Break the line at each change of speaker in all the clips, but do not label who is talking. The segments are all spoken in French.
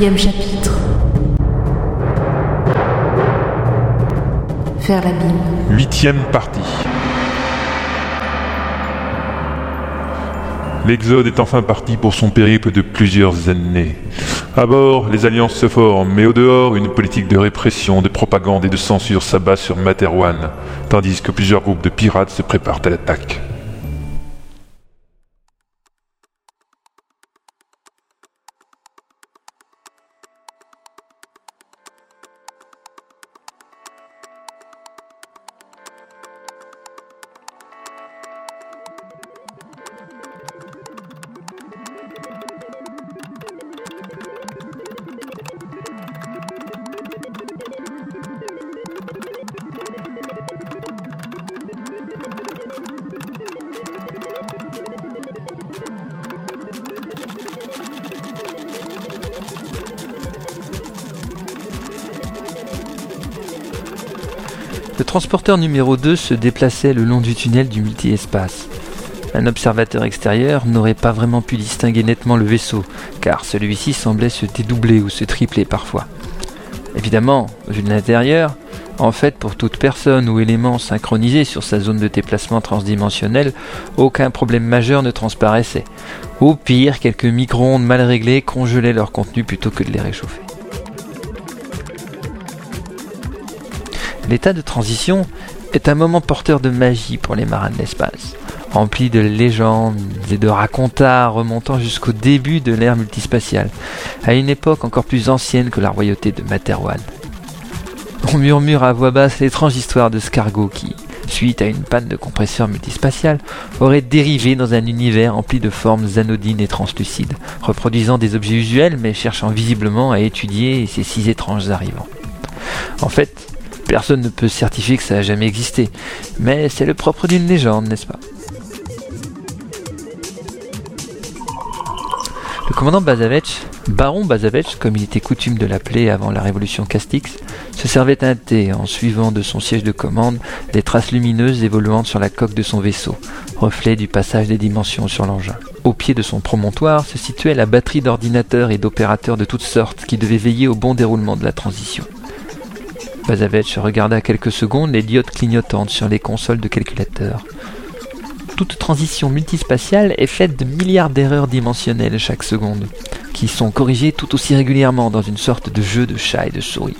Chapitre. Faire l'abîme.
Huitième partie. L'Exode est enfin parti pour son périple de plusieurs années. À bord, les alliances se forment, mais au dehors, une politique de répression, de propagande et de censure s'abat sur Materwan, tandis que plusieurs groupes de pirates se préparent à l'attaque.
Le transporteur numéro 2 se déplaçait le long du tunnel du multi-espace. Un observateur extérieur n'aurait pas vraiment pu distinguer nettement le vaisseau, car celui-ci semblait se dédoubler ou se tripler parfois. Évidemment, vu de l'intérieur, en fait, pour toute personne ou élément synchronisé sur sa zone de déplacement transdimensionnel, aucun problème majeur ne transparaissait. Au pire, quelques micro-ondes mal réglées congelaient leur contenu plutôt que de les réchauffer. L'état de transition est un moment porteur de magie pour les marins de l'espace, rempli de légendes et de racontards remontant jusqu'au début de l'ère multispatiale, à une époque encore plus ancienne que la royauté de Materwan. On murmure à voix basse l'étrange histoire de Scargo qui, suite à une panne de compresseur multispatial, aurait dérivé dans un univers empli de formes anodines et translucides, reproduisant des objets usuels mais cherchant visiblement à étudier ces six étranges arrivants. En fait, Personne ne peut certifier que ça a jamais existé, mais c'est le propre d'une légende, n'est-ce pas? Le commandant Bazavetch, baron Bazavetch, comme il était coutume de l'appeler avant la révolution Castix, se servait un thé en suivant de son siège de commande les traces lumineuses évoluant sur la coque de son vaisseau, reflet du passage des dimensions sur l'engin. Au pied de son promontoire se situait la batterie d'ordinateurs et d'opérateurs de toutes sortes qui devaient veiller au bon déroulement de la transition. Bazavetch regarda quelques secondes les diodes clignotantes sur les consoles de calculateur. Toute transition multispatiale est faite de milliards d'erreurs dimensionnelles chaque seconde, qui sont corrigées tout aussi régulièrement dans une sorte de jeu de chat et de souris.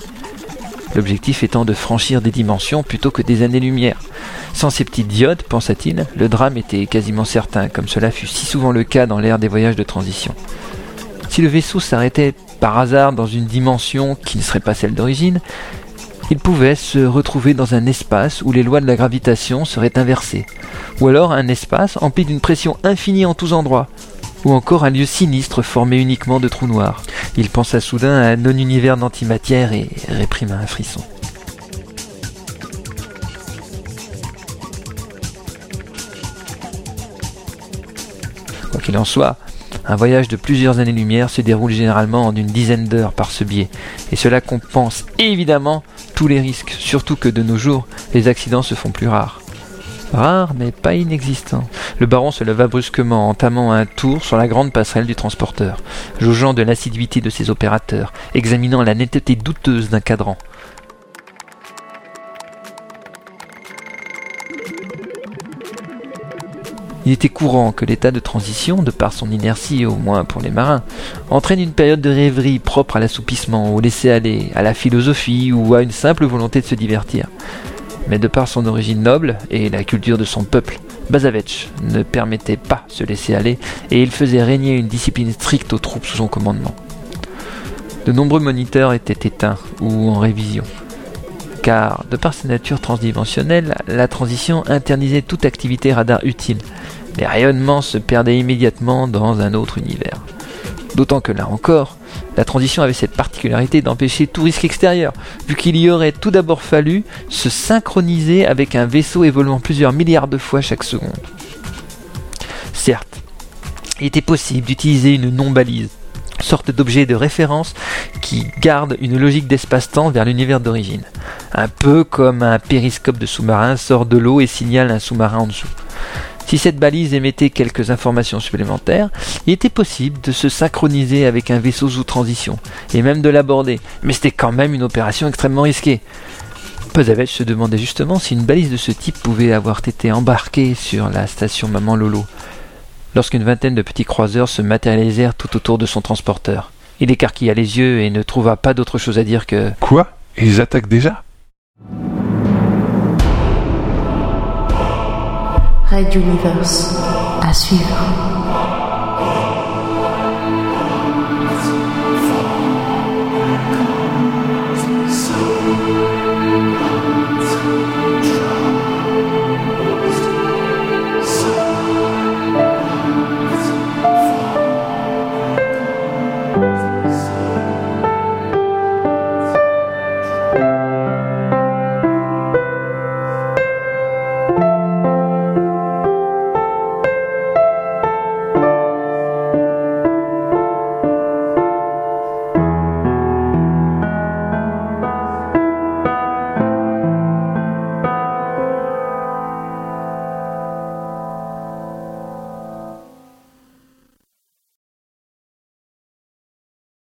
L'objectif étant de franchir des dimensions plutôt que des années-lumière. Sans ces petites diodes, pensa-t-il, le drame était quasiment certain, comme cela fut si souvent le cas dans l'ère des voyages de transition. Si le vaisseau s'arrêtait par hasard dans une dimension qui ne serait pas celle d'origine, il pouvait se retrouver dans un espace où les lois de la gravitation seraient inversées, ou alors un espace empli d'une pression infinie en tous endroits, ou encore un lieu sinistre formé uniquement de trous noirs. Il pensa soudain à un non-univers d'antimatière et réprima un frisson. Quoi qu'il en soit, un voyage de plusieurs années-lumière se déroule généralement en une dizaine d'heures par ce biais, et cela compense évidemment tous les risques, surtout que de nos jours, les accidents se font plus rares. Rares, mais pas inexistants. Le baron se leva brusquement, entamant un tour sur la grande passerelle du transporteur, jaugeant de l'assiduité de ses opérateurs, examinant la netteté douteuse d'un cadran. Il était courant que l'état de transition, de par son inertie au moins pour les marins, entraîne une période de rêverie propre à l'assoupissement, au laisser-aller, à la philosophie ou à une simple volonté de se divertir. Mais de par son origine noble et la culture de son peuple, Bazavetch ne permettait pas ce laisser aller et il faisait régner une discipline stricte aux troupes sous son commandement. De nombreux moniteurs étaient éteints ou en révision, car de par sa nature transdimensionnelle, la transition internisait toute activité radar utile. Les rayonnements se perdaient immédiatement dans un autre univers. D'autant que là encore, la transition avait cette particularité d'empêcher tout risque extérieur, vu qu'il y aurait tout d'abord fallu se synchroniser avec un vaisseau évoluant plusieurs milliards de fois chaque seconde. Certes, il était possible d'utiliser une non-balise, sorte d'objet de référence qui garde une logique d'espace-temps vers l'univers d'origine. Un peu comme un périscope de sous-marin sort de l'eau et signale un sous-marin en dessous. Si cette balise émettait quelques informations supplémentaires, il était possible de se synchroniser avec un vaisseau sous transition, et même de l'aborder, mais c'était quand même une opération extrêmement risquée. Pozavech se demandait justement si une balise de ce type pouvait avoir été embarquée sur la station Maman Lolo, lorsqu'une vingtaine de petits croiseurs se matérialisèrent tout autour de son transporteur. Il écarquilla les yeux et ne trouva pas d'autre chose à dire que
Quoi? Ils attaquent déjà?
Red Universe. À suivre.